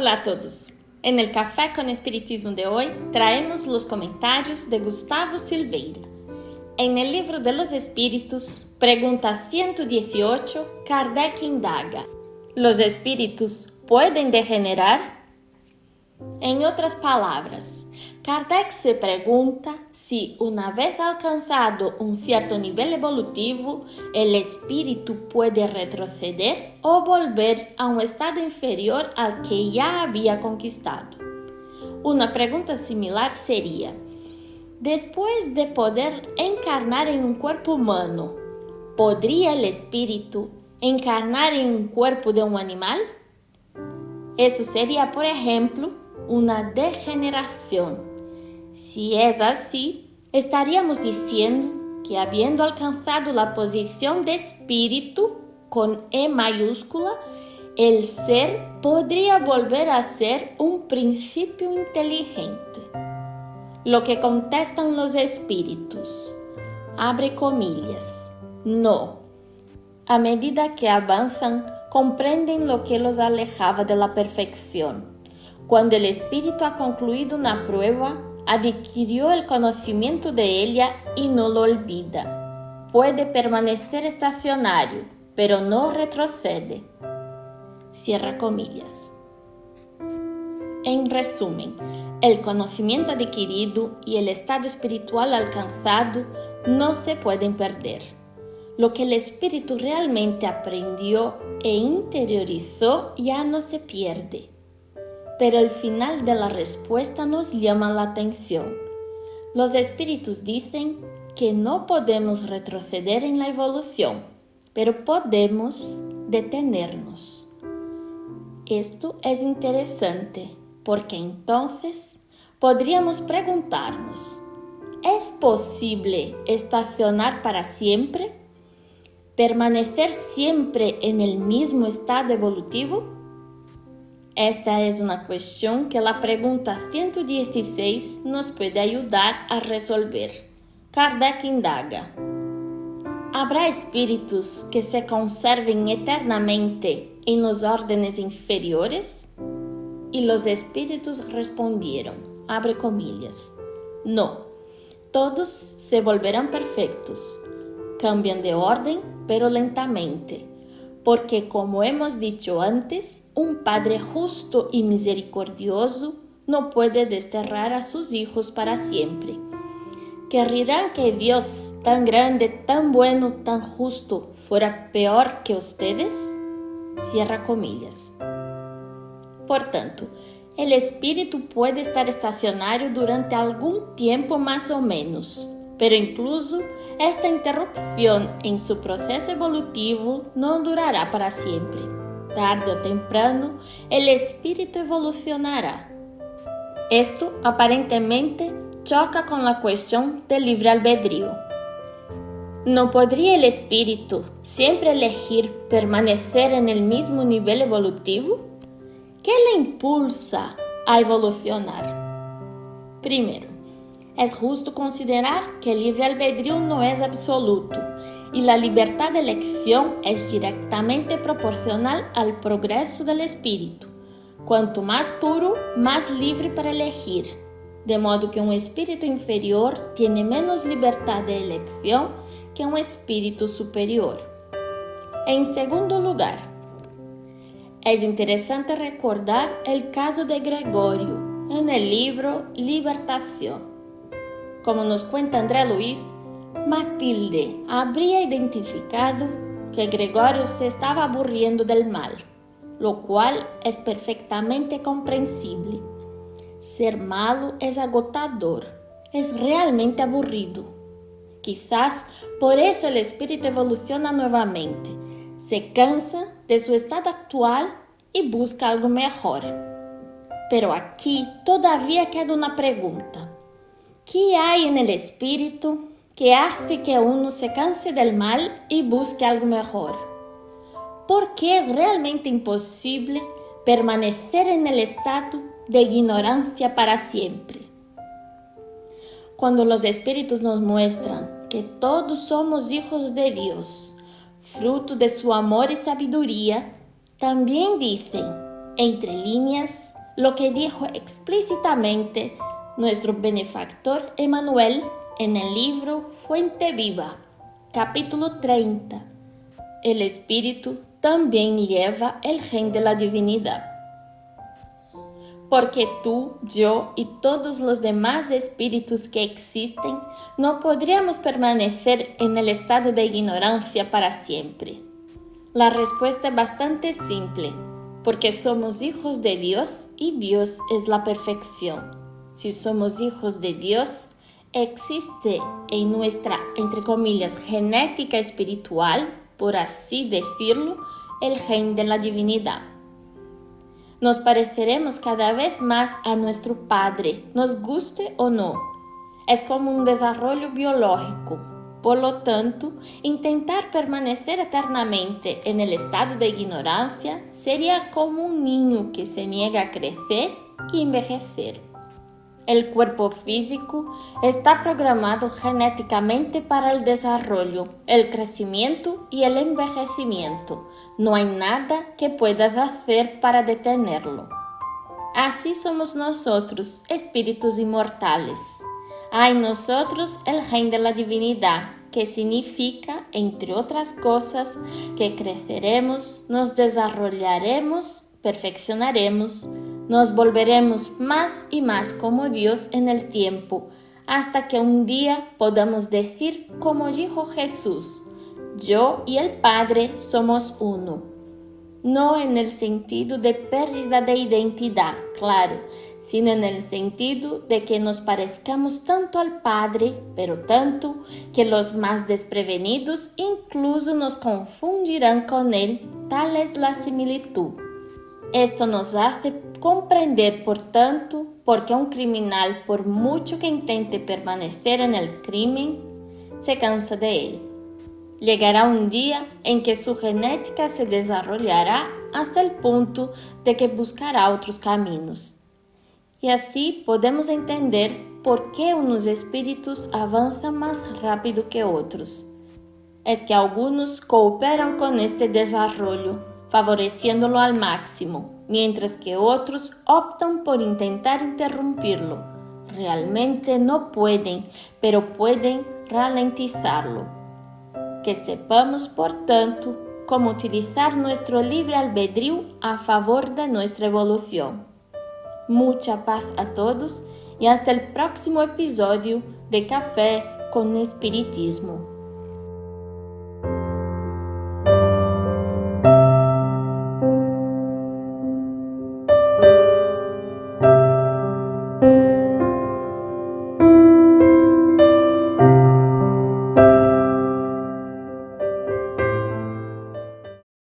Hola a todos. En el Café con Espiritismo de hoy traemos los comentarios de Gustavo Silveira. En el libro de los pregunta 118, Kardec indaga, ¿los espíritus pueden degenerar? En otras palabras, Kardec se pregunta si una vez alcanzado un cierto nivel evolutivo, el espíritu puede retroceder o volver a un estado inferior al que ya había conquistado. Una pregunta similar sería, después de poder encarnar en un cuerpo humano, ¿podría el espíritu encarnar en un cuerpo de un animal? Eso sería, por ejemplo, una degeneración si es así, estaríamos diciendo que habiendo alcanzado la posición de espíritu con E mayúscula, el ser podría volver a ser un principio inteligente. Lo que contestan los espíritus, abre comillas, no. A medida que avanzan, comprenden lo que los alejaba de la perfección. Cuando el espíritu ha concluido una prueba, adquirió el conocimiento de ella y no lo olvida. Puede permanecer estacionario, pero no retrocede. Cierra comillas. En resumen, el conocimiento adquirido y el estado espiritual alcanzado no se pueden perder. Lo que el espíritu realmente aprendió e interiorizó ya no se pierde pero el final de la respuesta nos llama la atención. Los espíritus dicen que no podemos retroceder en la evolución, pero podemos detenernos. Esto es interesante porque entonces podríamos preguntarnos, ¿es posible estacionar para siempre? ¿Permanecer siempre en el mismo estado evolutivo? Esta es una cuestión que la pregunta 116 nos puede ayudar a resolver. Kardec indaga. ¿Habrá espíritus que se conserven eternamente en los órdenes inferiores? Y los espíritus respondieron, abre comillas, no, todos se volverán perfectos, cambian de orden, pero lentamente porque como hemos dicho antes, un Padre justo y misericordioso no puede desterrar a sus hijos para siempre. ¿Querrían que Dios, tan grande, tan bueno, tan justo, fuera peor que ustedes? Cierra comillas. Por tanto, el espíritu puede estar estacionario durante algún tiempo más o menos, pero incluso esta interrupción en su proceso evolutivo no durará para siempre. Tarde o temprano, el espíritu evolucionará. Esto aparentemente choca con la cuestión del libre albedrío. ¿No podría el espíritu siempre elegir permanecer en el mismo nivel evolutivo? ¿Qué le impulsa a evolucionar? Primero, es justo considerar que el libre albedrío no es absoluto y la libertad de elección es directamente proporcional al progreso del espíritu. Cuanto más puro, más libre para elegir, de modo que un espíritu inferior tiene menos libertad de elección que un espíritu superior. En segundo lugar, es interesante recordar el caso de Gregorio en el libro Libertación. Como nos cuenta André Luiz, Matilde habría identificado que Gregorio se estaba aburriendo del mal, lo cual es perfectamente comprensible. Ser malo es agotador, es realmente aburrido. Quizás por eso el espíritu evoluciona nuevamente, se cansa de su estado actual y busca algo mejor. Pero aquí todavía queda una pregunta. ¿Qué hay en el espíritu que hace que uno se canse del mal y busque algo mejor? ¿Por qué es realmente imposible permanecer en el estado de ignorancia para siempre? Cuando los espíritus nos muestran que todos somos hijos de Dios, fruto de su amor y sabiduría, también dicen, entre líneas, lo que dijo explícitamente nuestro benefactor Emanuel en el libro Fuente Viva, capítulo 30. El Espíritu también lleva el gen de la divinidad. Porque tú, yo y todos los demás espíritus que existen no podríamos permanecer en el estado de ignorancia para siempre. La respuesta es bastante simple, porque somos hijos de Dios y Dios es la perfección. Si somos hijos de Dios, existe en nuestra, entre comillas, genética espiritual, por así decirlo, el gen de la divinidad. Nos pareceremos cada vez más a nuestro Padre, nos guste o no. Es como un desarrollo biológico. Por lo tanto, intentar permanecer eternamente en el estado de ignorancia sería como un niño que se niega a crecer y envejecer. El cuerpo físico está programado genéticamente para el desarrollo, el crecimiento y el envejecimiento. No hay nada que puedas hacer para detenerlo. Así somos nosotros, espíritus inmortales. Hay nosotros el gen de la divinidad, que significa, entre otras cosas, que creceremos, nos desarrollaremos, perfeccionaremos, nos volveremos más y más como Dios en el tiempo, hasta que un día podamos decir como dijo Jesús, yo y el Padre somos uno. No en el sentido de pérdida de identidad, claro, sino en el sentido de que nos parezcamos tanto al Padre, pero tanto que los más desprevenidos incluso nos confundirán con Él, tal es la similitud. Esto nos hace comprender, por tanto, por qué un criminal, por mucho que intente permanecer en el crimen, se cansa de él. Llegará un día en que su genética se desarrollará hasta el punto de que buscará otros caminos. Y así podemos entender por qué unos espíritus avanzan más rápido que otros. Es que algunos cooperan con este desarrollo favoreciéndolo al máximo, mientras que otros optan por intentar interrumpirlo. Realmente no pueden, pero pueden ralentizarlo. Que sepamos, por tanto, cómo utilizar nuestro libre albedrío a favor de nuestra evolución. Mucha paz a todos y hasta el próximo episodio de Café con Espiritismo.